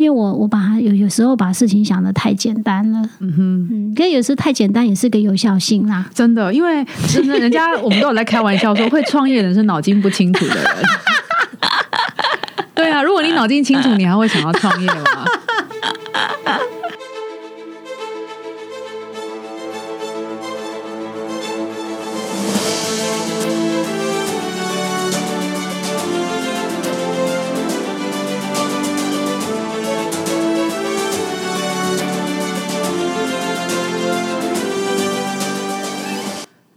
因为我我把它有有时候把事情想的太简单了，嗯哼，嗯，可是有时候太简单也是个有效性啦。真的，因为真的，人家我们都有在开玩笑说，会创业的人是脑筋不清楚的人。对啊，如果你脑筋清楚，你还会想要创业吗？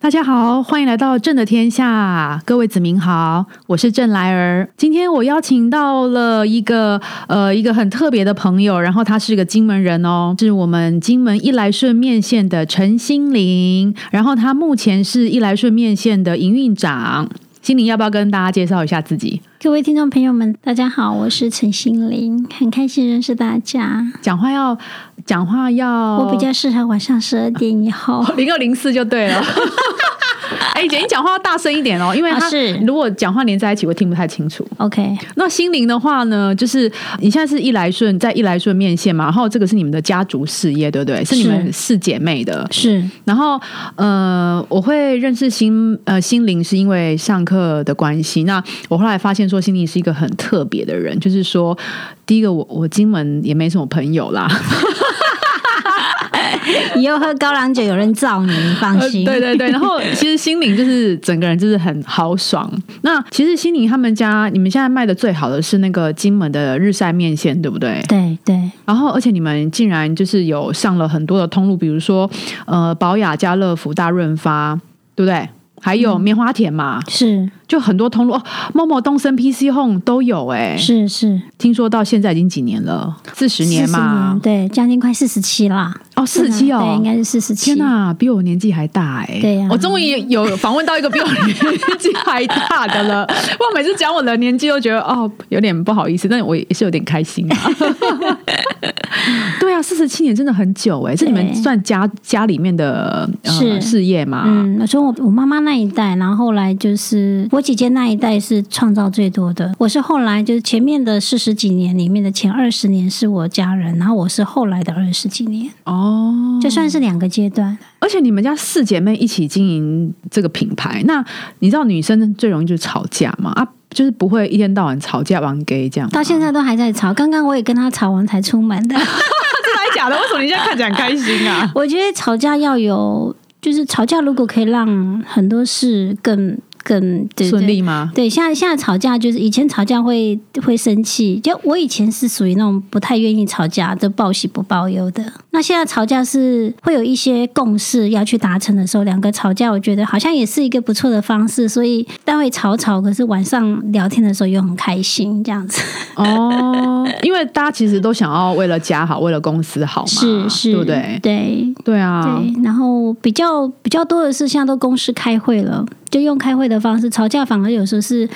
大家好，欢迎来到朕的天下，各位子民好，我是郑来儿。今天我邀请到了一个呃一个很特别的朋友，然后他是个金门人哦，是我们金门一来顺面线的陈心玲，然后他目前是一来顺面线的营运长。心玲要不要跟大家介绍一下自己？各位听众朋友们，大家好，我是陈心玲，很开心认识大家。讲话要讲话要，我比较适合晚上十二点以后。零二零四就对了。哎，姐，你讲话要大声一点哦，因为他啊是如果讲话连在一起我听不太清楚。OK，那心灵的话呢，就是你现在是一来顺在一来顺面线嘛，然后这个是你们的家族事业，对不对？是你们四姐妹的。是然后呃，我会认识心呃心灵是因为上课的关系。那我后来发现说，心灵是一个很特别的人，就是说，第一个我我金门也没什么朋友啦，以后喝高粱酒有人罩你，你放心。呃对对对，然后 其实心灵就是整个人就是很豪爽。那其实心灵他们家，你们现在卖的最好的是那个金门的日晒面线，对不对？对对然后，而且你们竟然就是有上了很多的通路，比如说呃宝雅、家乐福、大润发，对不对？还有棉花田嘛，是就很多通路哦。某某东森、PC Home 都有哎、是是，听说到现在已经几年了，四十年40嘛年，对，将近快四十七啦。哦，四十七哦，对，应该是四十七。天哪，比我年纪还大哎！对呀我终于有访问到一个比我年纪还大的了。我每次讲我的年纪，都觉得哦有点不好意思，但我也是有点开心啊。对啊，四十七年真的很久哎，是你们算家家里面的、呃、是事业嘛？嗯，我说我我妈妈那一代，然后后来就是我姐姐那一代是创造最多的。我是后来就是前面的四十几年里面的前二十年是我家人，然后我是后来的二十几年，哦，就算是两个阶段。而且你们家四姐妹一起经营这个品牌，那你知道女生最容易就是吵架嘛？啊，就是不会一天到晚吵架玩 gay 这样。到现在都还在吵，刚刚我也跟他吵完才出门的。真的还假的？为什么你现在看起来很开心啊？我觉得吵架要有，就是吵架如果可以让很多事更更对顺利吗？对，现在现在吵架就是以前吵架会会生气，就我以前是属于那种不太愿意吵架就，报喜不报忧的。那现在吵架是会有一些共识要去达成的时候，两个吵架，我觉得好像也是一个不错的方式。所以待会吵吵，可是晚上聊天的时候又很开心，这样子。哦，因为大家其实都想要为了家好，为了公司好嘛，是是，对不对？对对啊，对，然后比较比较多的是现在都公司开会了，就用开会的方式吵架，反而有时候是。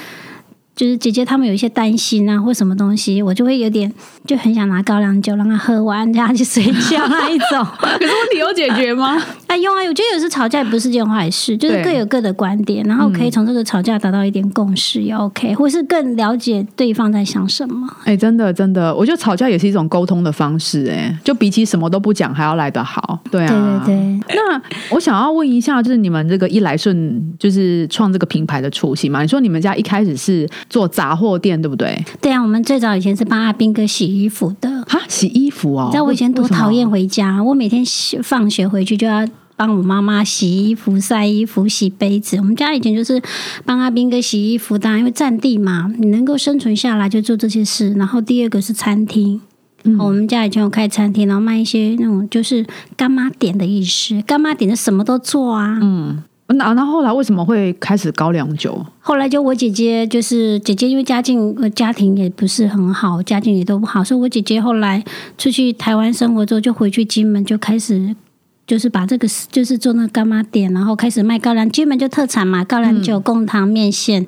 就是姐姐他们有一些担心啊，或什么东西，我就会有点就很想拿高粱酒让他喝完，让他去睡觉那一种。可是问题有解决吗？哎，用啊，我觉得有时吵架也不是件坏事，就是各有各的观点，然后可以从这个吵架达到一点共识也 OK，或是更了解对方在想什么。哎、真的真的，我觉得吵架也是一种沟通的方式、哎，就比起什么都不讲还要来得好。对啊，对对对，那我想要问一下，就是你们这个一来顺，就是创这个品牌的初心嘛？你说你们家一开始是做杂货店，对不对？对啊，我们最早以前是帮阿兵哥洗衣服的，哈，洗衣服哦。你知道我以前多讨厌回家，我每天洗放学回去就要帮我妈妈洗衣服、晒衣服、洗杯子。我们家以前就是帮阿斌哥洗衣服，当然因为占地嘛，你能够生存下来就做这些事。然后第二个是餐厅。嗯我们家以前有开餐厅，然后卖一些那种就是干妈点的意思，干妈点的什么都做啊。嗯，那那后来为什么会开始高粱酒？后来就我姐姐，就是姐姐，因为家境呃家庭也不是很好，家境也都不好，所以我姐姐后来出去台湾生活之后，就回去金门就开始。就是把这个就是做那个干妈店，然后开始卖高粱，基本就特产嘛，高粱酒、贡糖、面线，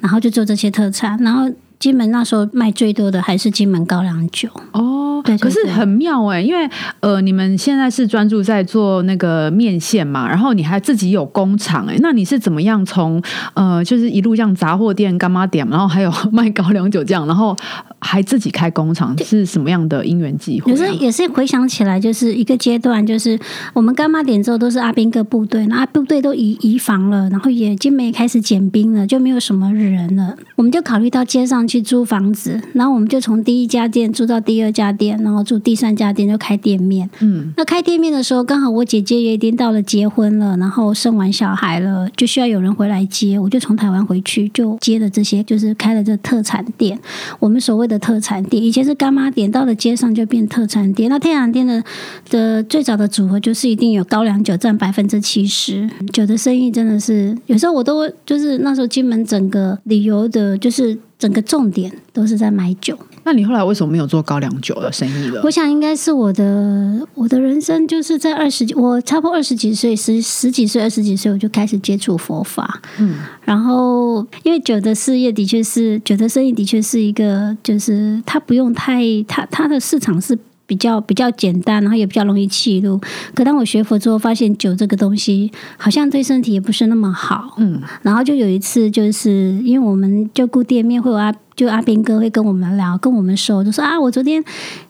然后就做这些特产，然后金门那时候卖最多的还是金门高粱酒。哦，对对对可是很妙哎、因为呃，你们现在是专注在做那个面线嘛，然后你还自己有工厂哎、那你是怎么样从呃，就是一路像杂货店、干妈店，然后还有卖高粱酒这样，然后还自己开工厂，是什么样的因缘际会、啊？有时也是回想起来，就是一个阶段，就是我们干妈点之后都是阿兵哥部队，那阿部队都移移防了，然后也金门也开始减兵了，就没有什么人了，我们就考虑到街上去租房子，然后我们就从第一家店租到第二家店，然后住第三家店就开店面。嗯，那开店面的时候，刚好我姐姐也已经到了结婚了，然后生完小孩了，就需要有人回来接，我就从台湾回去就接了这些，就是开了这特产店。我们所谓的特产店，以前是干妈店，到了街上就变特产店。那特产店的的最早的组合就是一定有高粱酒占百分之七十，酒的生意真的是有时候我都就是那时候金门整个旅游的，就是整个重点都是在买酒。那你后来为什么没有做高粱酒的生意了我？想应该是我的我的人生就是在二十几，我差不多二十几岁，十十几岁、二十几岁我就开始接触佛法。嗯，然后因为酒的事业的确是酒的生意的确是一个，就是它不用太它它的市场是。比较比较简单，然后也比较容易记录。可当我学佛之后，发现酒这个东西好像对身体也不是那么好。嗯，然后就有一次，就是因为我们就顾店面会有阿就阿斌哥会跟我们聊，跟我们说，就说啊，我昨天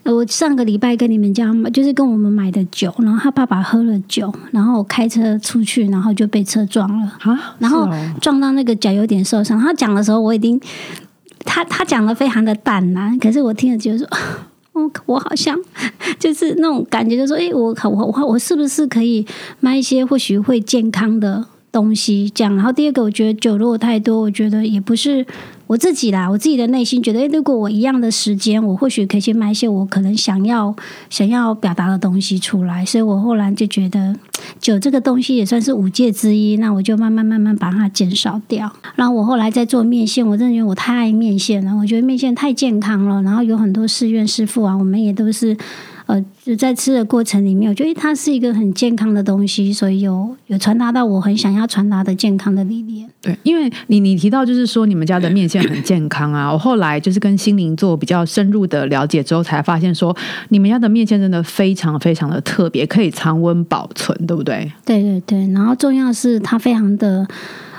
呃我上个礼拜跟你们家买，就是跟我们买的酒，然后他爸爸喝了酒，然后我开车出去，然后就被车撞了。啊，然后撞到那个脚有点受伤。他讲的时候，我已经他他讲的非常的淡然，可是我听了觉得说，我我好像就是那种感觉，就说，哎，我我我我是不是可以卖一些或许会健康的东西？这样。然后第二个，我觉得酒如果太多，我觉得也不是。我自己啦，我自己的内心觉得，诶，如果我一样的时间，我或许可以去买一些我可能想要想要表达的东西出来。所以我后来就觉得，酒这个东西也算是五戒之一，那我就慢慢慢慢把它减少掉。然后我后来在做面线，我真的觉得我太爱面线了，我觉得面线太健康了。然后有很多寺院师傅啊，我们也都是。呃，就在吃的过程里面，我觉得它是一个很健康的东西，所以有有传达到我很想要传达的健康的理念。对，因为你你提到就是说你们家的面线很健康啊，我后来就是跟心灵做比较深入的了解之后，才发现说你们家的面线真的非常非常的特别，可以常温保存，对不对？对对对，然后重要是它非常的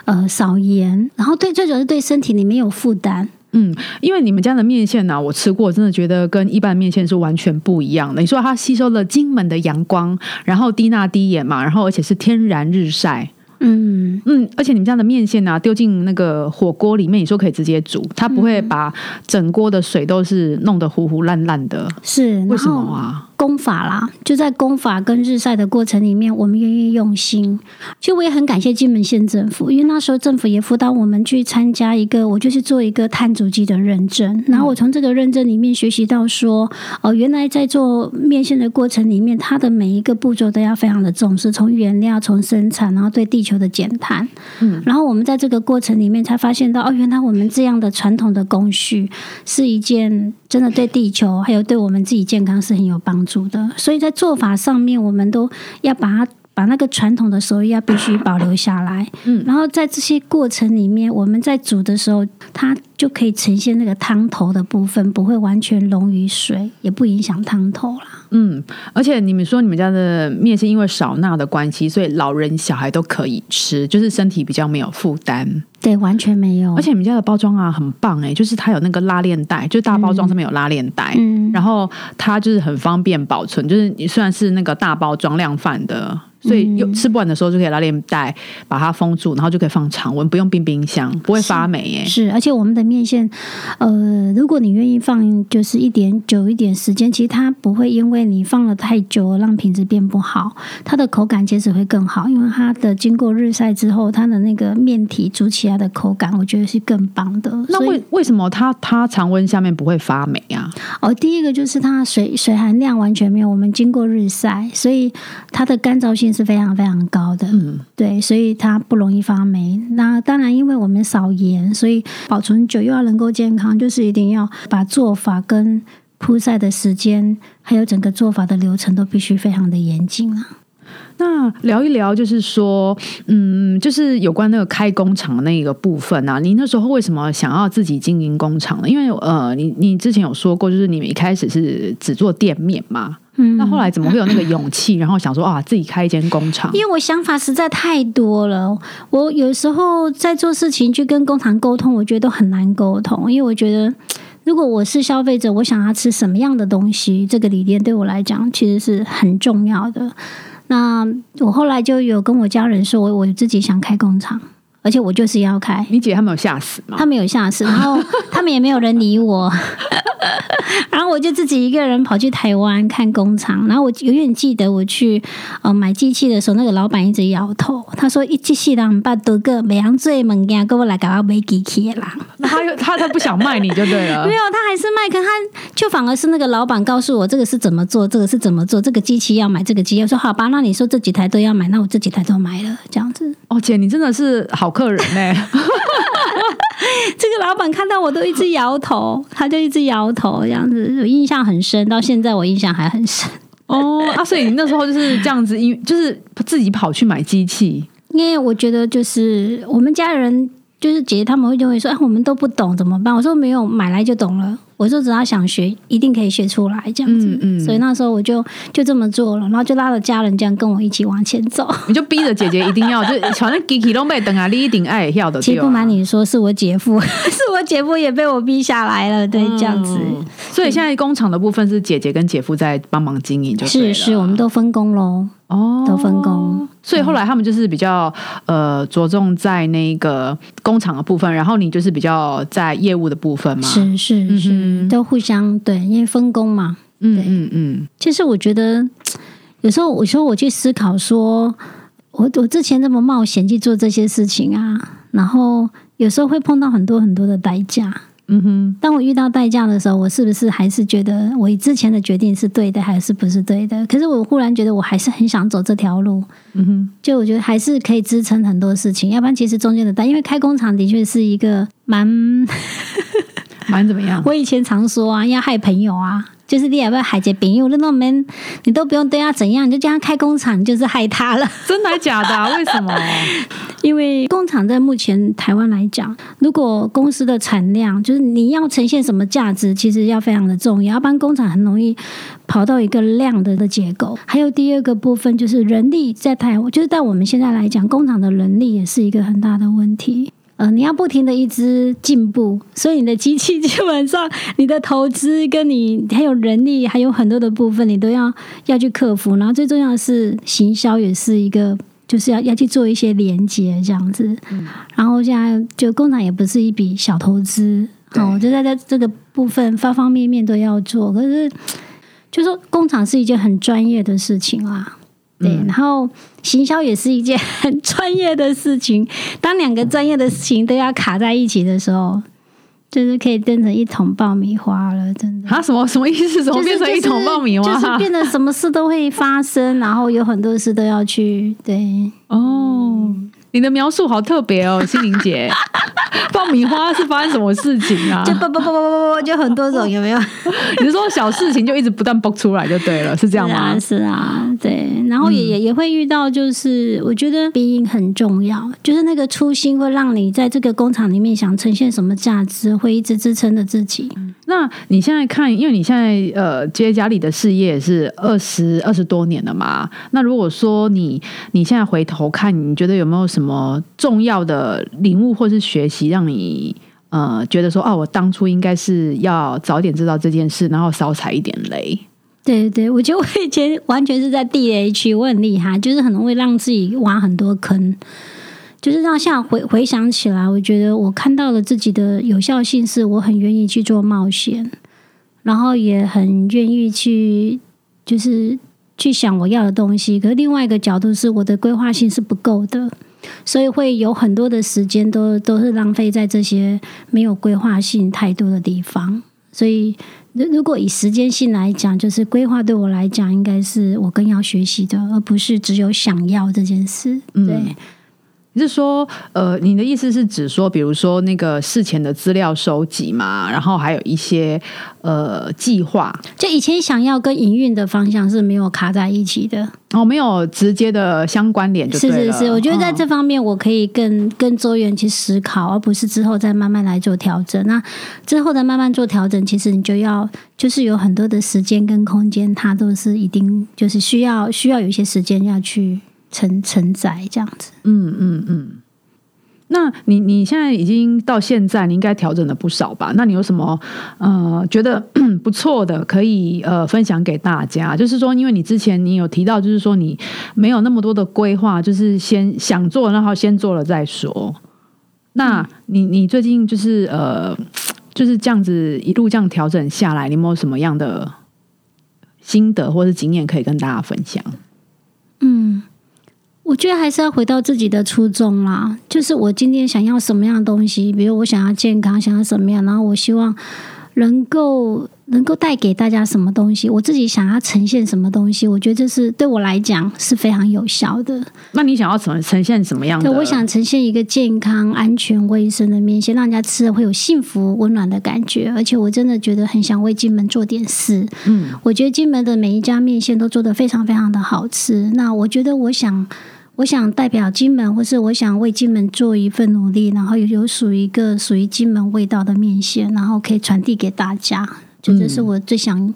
呃少盐，然后对最主要是对身体里面有负担。嗯，因为你们家的面线呢、我吃过，真的觉得跟一般面线是完全不一样的。你说它吸收了金门的阳光，然后低钠低盐嘛，然后而且是天然日晒。嗯，嗯，而且你们家的面线呢、丢进那个火锅里面，你说可以直接煮，它不会把整锅的水都是弄得糊糊烂烂的。是为什么啊？功法啦，就在功法跟日晒的过程里面，我们愿意用心。其实我也很感谢金门县政府，因为那时候政府也辅导我们去参加一个，我就是做一个碳足迹的认证。然后我从这个认证里面学习到说，哦，原来在做面线的过程里面，它的每一个步骤都要非常的重视，从原料、从生产，然后对地球的减碳。嗯，然后我们在这个过程里面才发现到，哦，原来我们这样的传统的工序是一件真的对地球还有对我们自己健康是很有帮助的。所以在做法上面，我们都要把它。把那个传统的手艺要必须保留下来，嗯然后在这些过程里面，我们在煮的时候，它就可以呈现那个汤头的部分，不会完全溶于水，也不影响汤头啦。嗯，而且你们说你们家的面是因为少钠的关系，所以老人小孩都可以吃，就是身体比较没有负担。对，完全没有。而且你们家的包装啊很棒哎、就是它有那个拉链袋，就大包装上面有拉链袋，嗯，然后它就是很方便保存，就是你虽然是那个大包装量贩的。所以有吃不完的时候就可以拉链袋把它封住，然后就可以放常温，不用冰冰箱，不会发霉耶。是，而且我们的面线，呃，如果你愿意放，就是一点久一点时间，其实它不会因为你放了太久而让品质变不好，它的口感其实会更好，因为它的经过日晒之后，它的那个面体煮起来的口感，我觉得是更棒的。那为为什么它它常温下面不会发霉啊？哦，第一个就是它水水含量完全没有，我们经过日晒，所以它的干燥性是非常非常高的。嗯，对，所以它不容易发霉。那当然，因为我们少盐，所以保存久又要能够健康，就是一定要把做法跟铺晒的时间，还有整个做法的流程都必须非常的严谨啊。那聊一聊，就是说，嗯，就是有关那个开工厂的那个部分啊。你那时候为什么想要自己经营工厂呢？因为呃，你你之前有说过，就是你们一开始是只做店面嘛。嗯。那后来怎么会有那个勇气，然后想说啊，自己开一间工厂？因为我想法实在太多了。我有时候在做事情去跟工厂沟通，我觉得都很难沟通，因为我觉得。如果我是消费者，我想要吃什么样的东西，这个理念对我来讲其实是很重要的。那我后来就有跟我家人说，我我自己想开工厂。而且我就是要开，你姐他们有吓死吗？他们有吓死，然后 他们也没有人理我，然后我就自己一个人跑去台湾看工厂。然后我永远记得我去呃买机器的时候，那个老板一直摇头，他说：“一机器人把多个美洋最猛呀，跟我来搞要买机器啦。”那他又他他不想卖你就对了，没有，他还是卖，可他就反而是那个老板告诉我这个是怎么做，这个是怎么做，这个机器要买这个机，我说好吧，那你说这几台都要买，那我这几台都买了，这样子。哦，姐，你真的是好。客人呢？这个老板看到我都一直摇头，他就一直摇头，这样子，我印象很深，到现在我印象还很深。哦，啊，所以你那时候就是这样子，因就是自己跑去买机器，因为我觉得就是我们家人。就是姐姐他们会就会说，哎，我们都不懂怎么办？我说没有，买来就懂了。我说只要想学，一定可以学出来这样子。嗯嗯。所以那时候我就就这么做了，然后就拉着家人这样跟我一起往前走。你就逼着姐姐一定要，就 反正机器都被等啊，你一定爱要的。其实不瞒你说，是我姐夫，是我姐夫也被我逼下来了。对，这样子。所以现在工厂的部分是姐姐跟姐夫在帮忙经营，就是是，我们都分工喽。哦，都分工。所以后来他们就是比较呃着重在那个工厂的部分，然后你就是比较在业务的部分嘛。是是是，都互相对，因为分工嘛。嗯嗯嗯。其实我觉得有时候，有时候我去思考，说我我之前这么冒险去做这些事情啊，然后有时候会碰到很多很多的代价。嗯哼，当我遇到代价的时候，我是不是还是觉得我之前的决定是对的，还是不是对的？可是我忽然觉得我还是很想走这条路。嗯哼，就我觉得还是可以支撑很多事情。要不然，其实中间的代，因为开工厂的确是一个蛮蛮怎么样？我以前常说啊，要害朋友啊。就是你也不要海结朋友？那种门你都不用对他怎样，你就叫他开工厂，就是害他了。真的假的？为什么？因为工厂在目前台湾来讲，如果公司的产量就是你要呈现什么价值，其实要非常的重要。要不然工厂很容易跑到一个量的的结构。还有第二个部分就是人力在台湾，就是在我们现在来讲，工厂的人力也是一个很大的问题。呃，你要不停的一直进步，所以你的机器基本上，你的投资跟你还有人力，还有很多的部分，你都要要去克服。然后最重要的是行销，也是一个，就是要要去做一些连接这样子。然后现在就工厂也不是一笔小投资，哦，就在在这个部分方方面面都要做。可是，就说工厂是一件很专业的事情啊。对，然后行销也是一件很专业的事情。当两个专业的事情都要卡在一起的时候，就是可以变成一桶爆米花了。真的，啊，什么什么意思？怎么变成一桶爆米花？就是变得什么事都会发生，然后有很多事都要去对哦。你的描述好特别哦，心灵姐。爆米花是发生什么事情啊？就爆爆爆爆爆爆，就很多种，有没有？你是说小事情就一直不断爆出来就对了，是这样吗？是啊，对。然后也也也会遇到，就是我觉得鼻音很重要，就是那个初心会让你在这个工厂里面想呈现什么价值，会一直支撑着自己。那你现在看，因为你现在呃接家里的事业是二十二十多年了嘛？那如果说你你现在回头看，你觉得有没有什么么重要的领悟或是学习？让你呃觉得说哦，我当初应该是要早点知道这件事，然后少踩一点雷。对对，我觉得我以前完全是在地雷区，我很厉害，就是很容易让自己挖很多坑。就是让现在回回想起来，我觉得我看到了自己的有效性，是我很愿意去做冒险，然后也很愿意去就是去想我要的东西。可是另外一个角度是，我的规划性是不够的。所以会有很多的时间都都是浪费在这些没有规划性太多的地方。所以，如如果以时间性来讲，就是规划对我来讲，应该是我更要学习的，而不是只有想要这件事。对。你是说，呃，你的意思是指说，比如说那个事前的资料收集嘛，然后还有一些呃计划，就以前想要跟营运的方向是没有卡在一起的，哦，没有直接的相关联，就是是是，我觉得在嗯这方面我可以更更周延去思考，而不是之后再慢慢来做调整。那之后的慢慢做调整，其实你就要就是有很多的时间跟空间，它都是一定就是需要需要有一些时间要去承承载这样子。嗯嗯嗯。那你你现在已经到现在，你应该调整了不少吧？那你有什么呃觉得 不错的可以呃分享给大家？就是说，因为你之前你有提到，就是说你没有那么多的规划，就是先想做，然后先做了再说。那你你最近就是呃就是这样子一路这样调整下来，你有没有什么样的心得或是经验可以跟大家分享？嗯，我觉得还是要回到自己的初衷啦，就是我今天想要什么样的东西，比如我想要健康，想要什么样，然后我希望能够能够带给大家什么东西，我自己想要呈现什么东西，我觉得这是对我来讲是非常有效的。那你想要呈呈现什么样的？对，我想呈现一个健康、安全、卫生的面线，让人家吃了会有幸福、温暖的感觉。而且我真的觉得很想为金门做点事。嗯。我觉得金门的每一家面线都做得非常非常的好吃。那我觉得我想。我想代表金门，或是我想为金门做一份努力，然后有有属于一个属于金门味道的面线，然后可以传递给大家。就这是我最想，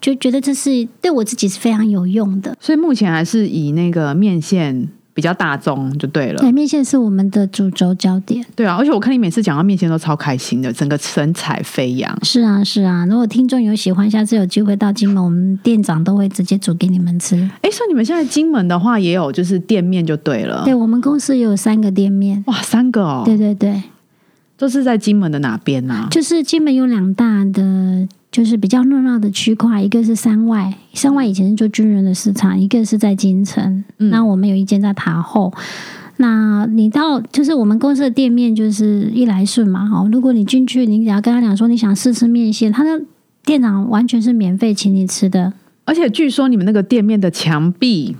就觉得这是对我自己是非常有用的。所以目前还是以那个面线比较大众就对了。对，面线是我们的主轴焦点。对啊，而且我看你每次讲到面线都超开心的，整个神采飞扬。是啊，是啊。如果听众有喜欢，下次有机会到金门，我们店长都会直接煮给你们吃。哎，所以你们现在金门的话也有就是店面就对了。对我们公司有三个店面。哇，三个哦。对对对，都是在金门的哪边呢、就是金门有两大的，就是比较热闹的区块，一个是山外，山外以前是做军人的市场，一个是在京城。嗯那我们有一间在塔后。那你到就是我们公司的店面就是一来顺嘛，哦，如果你进去，你只要跟他讲说你想试吃面线，他的店长完全是免费请你吃的。而且据说你们那个店面的墙壁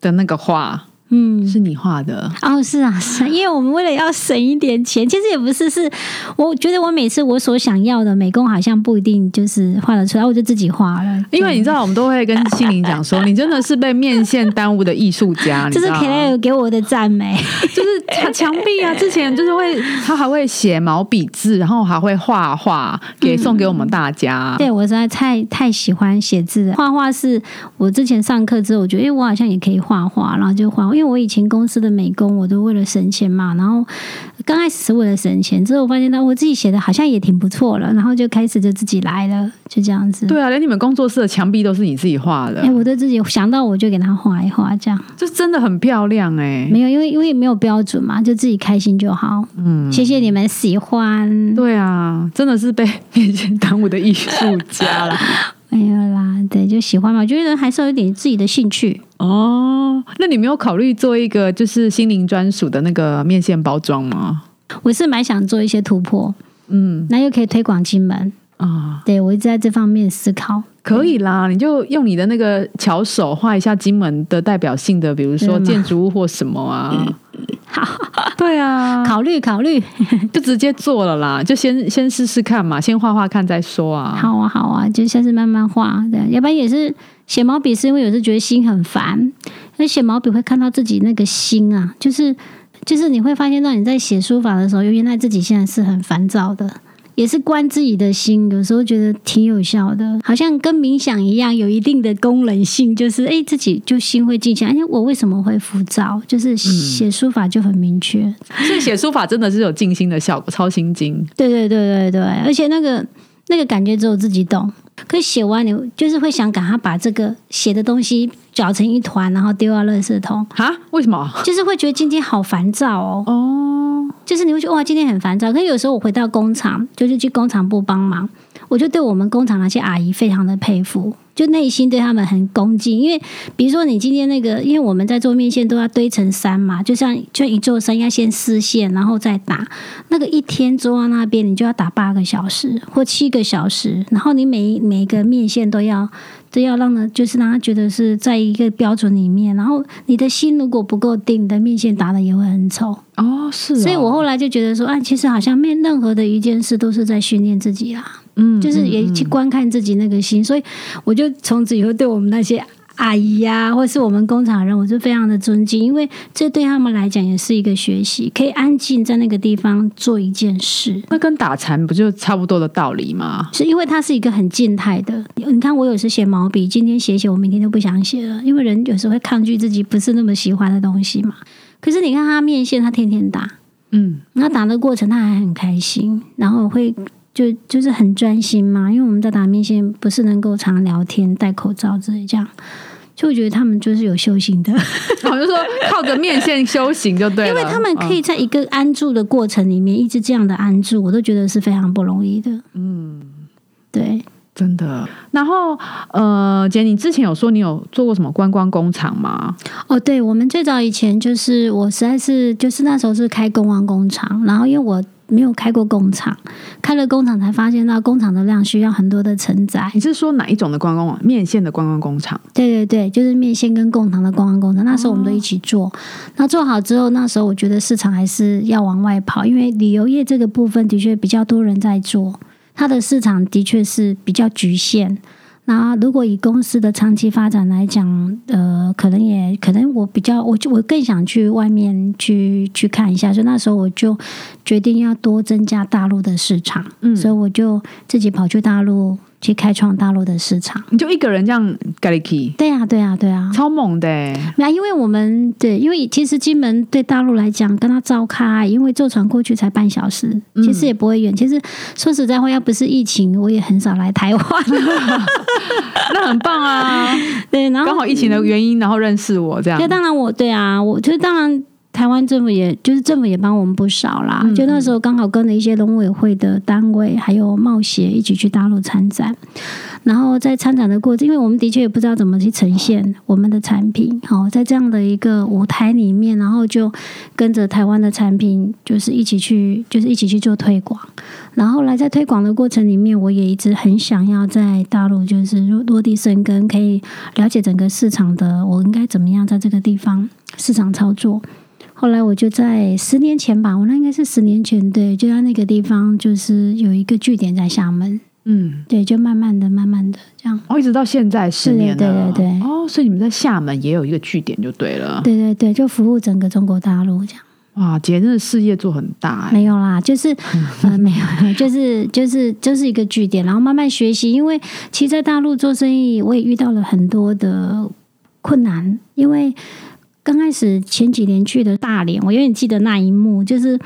的那个画嗯，是你画的，哦，是啊，是啊，因为我们为了要省一点钱，其实也不是，是我觉得我每次我所想要的美工好像不一定就是画得出来，我就自己画了。因为你知道我们都会跟心灵讲说，你真的是被面线耽误的艺术家，你这是知道 k 吗 l 给我的赞美。就是墙墙壁啊，之前就是会，他还会写毛笔字，然后还会画画给送给我们大家。对我实在太太喜欢写字了，画画是我之前上课之后，我觉得，哎，我好像也可以画画，然后就画。因为我以前公司的美工，我都为了省钱嘛，然后刚开始是为了省钱，之后我发现到我自己写的好像也挺不错了，然后就开始就自己来了，就这样子。对啊，连你们工作室的墙壁都是你自己画的哎，，我都自己想到我就给他画一画，这样就真的很漂亮哎、没有，因为因为没有标准嘛，就自己开心就好。嗯，谢谢你们喜欢。对啊，真的是被面前耽误的艺术家啦。对，就喜欢嘛。我觉得还是要有一点自己的兴趣。哦，那你没有考虑做一个就是心灵专属的那个面线包装吗？我是蛮想做一些突破，嗯那又可以推广金门。啊，对我一直在这方面思考。可以啦，你就用你的那个巧手画一下金门的代表性的，比如说建筑物或什么啊。好，对啊，考虑考虑。就直接做了啦，就先先试试看嘛，先画画看再说啊。好啊，好啊，就下次慢慢画。对，要不然也是写毛笔，是因为有时觉得心很烦。那写毛笔会看到自己那个心啊，就是就是你会发现到你在写书法的时候，原来自己现在是很烦躁的。也是关自己的心，有时候觉得挺有效的，好像跟冥想一样，有一定的功能性。就是哎，自己就心会静下来。哎，我为什么会浮躁？就是写书法就很明确。所以写书法真的是有静心的效果，超心经。对对对对对，而且那个那个感觉只有自己懂。可是写完你就是会想赶快把这个写的东西搅成一团，然后丢到垃圾桶，哈？为什么？就是会觉得今天好烦躁哦。哦，就是你会觉得哇，今天很烦躁。可是有时候我回到工厂，就是去工厂部帮忙，我就对我们工厂那些阿姨非常的佩服。就内心对他们很恭敬。因为比如说你今天那个，因为我们在做面线都要堆成山嘛，就像就一座山要先丝线，然后再打。那个一天坐到那边，你就要打八个小时或七个小时，然后你每每个面线都要。这要让呢，就是让他觉得是在一个标准里面，然后你的心如果不够定，你的面线打的也会很丑哦。是，所以我后来就觉得说，啊，其实好像面任何的一件事都是在训练自己啦，嗯，就是也去观看自己那个心，所以我就从此以后对我们那些。阿姨呀，或是我们工厂人，我是非常的尊敬，因为这对他们来讲也是一个学习，可以安静在那个地方做一件事。那跟打禅不就差不多的道理吗？是因为它是一个很静态的。你看，我有时写毛笔，今天写写，我明天就不想写了，因为人有时候会抗拒自己不是那么喜欢的东西嘛。可是你看他面线，他天天打，嗯，那打的过程他还很开心，然后会。就就是很专心嘛，因为我们在打面线，不是能够常聊天、戴口罩之类这样，就我觉得他们就是有修行的，我就说靠着面线修行就对了，因为他们可以在一个安住的过程里面一直这样的安住，我都觉得是非常不容易的。嗯，对，真的。然后呃，姐，你之前有说你有做过什么观光工厂吗？哦，对，我们最早以前就是我实在是就是那时候是开观光工厂，然后因为我。没有开过工厂，开了工厂才发现到工厂的量需要很多的承载。你是说哪一种的观光网面线的观光工厂？对对对，就是面线跟贡糖的观光工厂。那时候我们都一起做。那做好之后，那时候我觉得市场还是要往外跑，因为旅游业这个部分的确比较多人在做，它的市场的确是比较局限。那如果以公司的长期发展来讲，呃，可能也可能我比较，我就我更想去外面去去看一下，所以那时候我就决定要多增加大陆的市场，嗯，所以我就自己跑去大陆。去开创大陆的市场，你就一个人这样 g a l k 对呀，对呀，对呀，超猛的。那因为我们对，因为其实金门对大陆来讲，跟他召开，因为坐船过去才半小时，其实也不会远。其实说实在话，要不是疫情，我也很少来台湾。那很棒啊，对，然后刚好疫情的原因，然后认识我这样。那当然，我对啊，我就当然。台湾政府也就是政府也帮我们不少啦，就那时候刚好跟了一些农委会的单位，还有贸协一起去大陆参展。然后在参展的过程，因为我们的确也不知道怎么去呈现我们的产品，好在这样的一个舞台里面，然后就跟着台湾的产品，就是一起去，就是一起去做推广。然后来在推广的过程里面，我也一直很想要在大陆就是落地生根，可以了解整个市场的，我应该怎么样在这个地方市场操作。后来我就在十年前吧，我那应该是十年前，对，就在那个地方，就是有一个据点在厦门，嗯，对，就慢慢的、慢慢的这样，哦，一直到现在十年了，对对对，哦，所以你们在厦门也有一个据点就对了，对对对，就服务整个中国大陆这样。哇，姐真的事业做很大，没有啦，就是呃，没有，就是就是就是一个据点，然后慢慢学习，因为其实在大陆做生意，我也遇到了很多的困难，因为。刚开始前几年去的大连，我永远记得那一幕，就是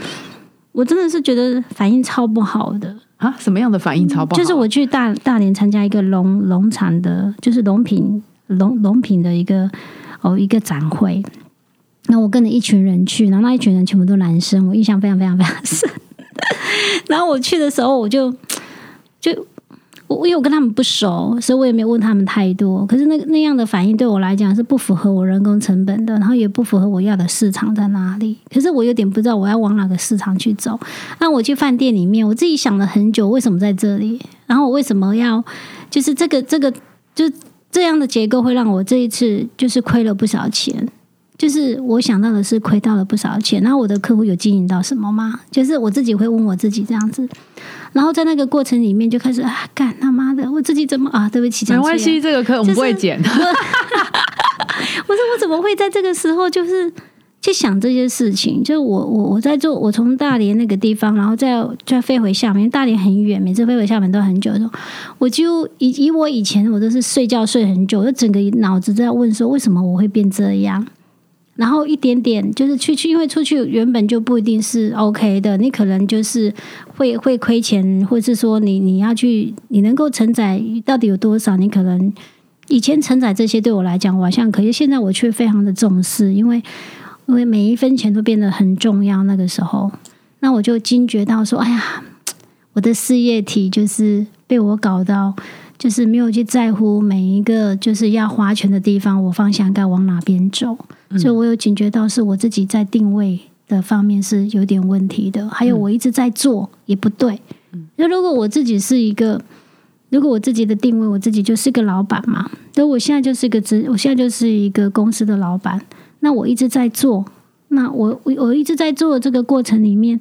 我真的是觉得反应超不好的啊！什么样的反应超不好？就是我去大大连参加一个农农场的，就是农品农农品的一个哦一个展会，那我跟着一群人去，然后那一群人全部都男生，我印象非常非常非常深。然后我去的时候，我就就。我因为我跟他们不熟，所以我也没有问他们太多。可是那那样的反应对我来讲是不符合我人工成本的，然后也不符合我要的市场在哪里。可是我有点不知道我要往哪个市场去走。那我去饭店里面，我自己想了很久，为什么在这里？然后我为什么要就是这个这个就这样的结构会让我这一次就是亏了不少钱。就是我想到的是亏到了不少钱，然后我的客户有经营到什么吗？就是我自己会问我自己这样子，然后在那个过程里面就开始啊，干他妈的，我自己怎么啊？对不起，没关系，这个课我们不会剪。我说我怎么会在这个时候就是去想这些事情？就我我我在做，我从大连那个地方，然后再再飞回厦门，大连很远，每次飞回厦门都很久的。我就以以我以前我都是睡觉睡很久，就整个脑子都在问说，为什么我会变这样？然后一点点就是去去，因为出去原本就不一定是 OK 的，你可能就是会会亏钱，或是说你你要去，你能够承载到底有多少？你可能以前承载这些对我来讲，我好像可以，现在我却非常的重视，因为因为每一分钱都变得很重要。那个时候，那我就惊觉到说，哎呀，我的事业体就是被我搞到。就是没有去在乎每一个就是要划拳的地方，我方向该往哪边走。所以我有警觉到是我自己在定位的方面是有点问题的，还有我一直在做也不对。那如果我自己是一个，如果我自己的定位，我自己就是个老板嘛，那我现在就是个职，我现在就是一个公司的老板，那我一直在做，那我我我一直在做这个过程里面。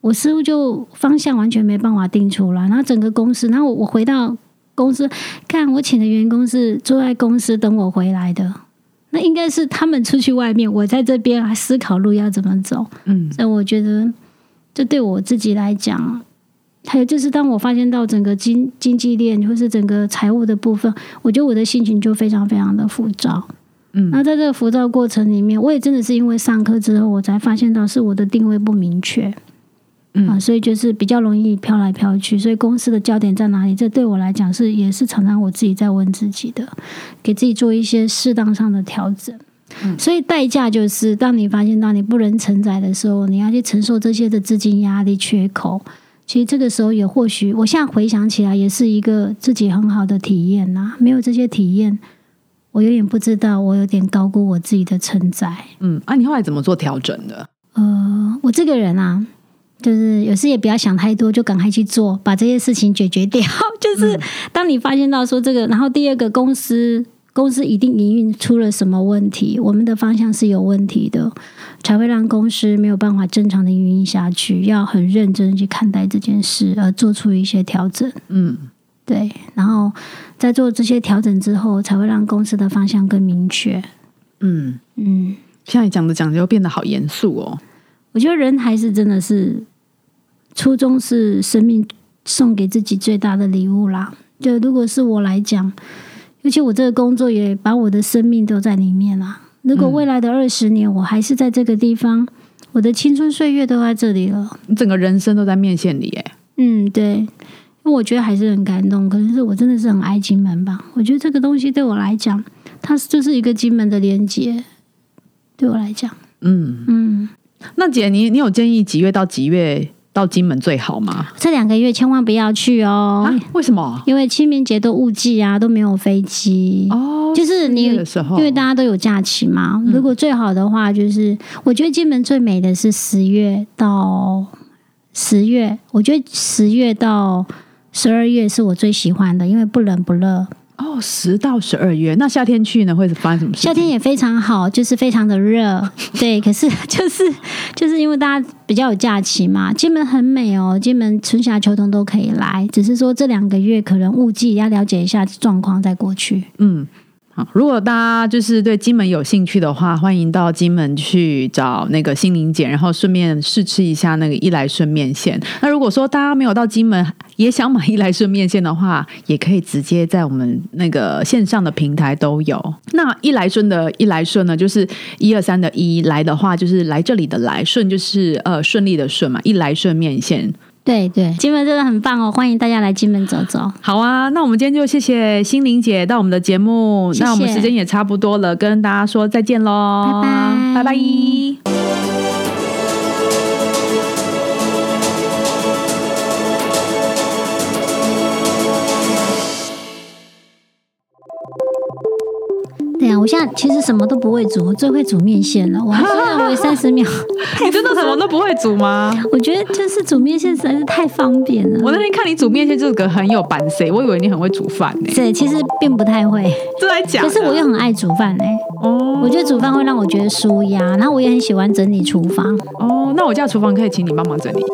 我似乎就方向完全没办法定出来，然后整个公司，然后我我回到公司看，我请的员工是坐在公司等我回来的，那应该是他们出去外面，我在这边还思考路要怎么走。嗯，所以我觉得这对我自己来讲，还有就是当我发现到整个经经济链或是整个财务的部分，我觉得我的心情就非常非常的浮躁。嗯，那在这个浮躁过程里面，我也真的是因为上课之后，我才发现到是我的定位不明确。啊，所以就是比较容易飘来飘去，所以公司的焦点在哪里？这对我来讲是也是常常我自己在问自己的，给自己做一些适当上的调整。所以代价就是，当你发现到你不能承载的时候，你要去承受这些的资金压力缺口。其实这个时候也或许，我现在回想起来，也是一个自己很好的体验呐。没有这些体验，我有点不知道，我有点高估我自己的承载。嗯，啊，你后来怎么做调整的？呃，我这个人啊。就是有时也不要想太多，就赶快去做，把这些事情解决掉。就是当你发现到说这个，然后第二个公司公司一定营运出了什么问题，我们的方向是有问题的，才会让公司没有办法正常的运营下去。要很认真去看待这件事，而做出一些调整。嗯，对。然后在做这些调整之后，才会让公司的方向更明确。嗯嗯，现在讲的讲究变得好严肃哦。我觉得人还是真的是。初衷是生命送给自己最大的礼物啦。就如果是我来讲，尤其我这个工作也把我的生命都在里面啦。如果未来的二十年我还是在这个地方，我的青春岁月都在这里了，你整个人生都在面线里哎。嗯，对，因为我觉得还是很感动。可能是我真的是很爱金门吧。我觉得这个东西对我来讲，它就是一个金门的连接。对我来讲，嗯嗯。那姐，你你有建议几月到几月？到金门最好吗？这两个月千万不要去哦。为什么？因为清明节都雾季啊，都没有飞机哦。就是你，因为大家都有假期嘛。如果最好的话，就是我觉得金门最美的是十月到十月。我觉得十月到十二月是我最喜欢的，因为不冷不热。哦，十到十二月，那夏天去呢会发生什么事？夏天也非常好，就是非常的热，对。可是 就是就是因为大家比较有假期嘛，金门很美哦，金门春夏秋冬都可以来，只是说这两个月可能雾季，要了解一下状况再过去。嗯。好，如果大家就是对金门有兴趣的话，欢迎到金门去找那个心灵姐，然后顺便试吃一下那个一来顺面线。那如果说大家没有到金门，也想买一来顺面线的话，也可以直接在我们那个线上的平台都有。那一来顺的一来顺呢，就是一二三的一来的话，就是来这里的来顺，就是呃顺利的顺嘛，一来顺面线。对对，金门真的很棒哦，欢迎大家来金门走走。好啊，那我们今天就谢谢心灵姐到我们的节目，那我们时间也差不多了，跟大家说再见喽，拜拜拜拜。对呀，我现在其实什么都不会煮，我最会煮面线了。我还是为三十秒。你真的什么都不会煮吗？我觉得就是煮面线实在是太方便了。我那天看你煮面线，这个很有板色，我以为你很会煮饭呢。对，其实并不太会。这在讲。可是我又很爱煮饭呢。哦。我觉得煮饭会让我觉得舒压，然后我也很喜欢整理厨房。哦，那我家厨房可以请你帮忙整理。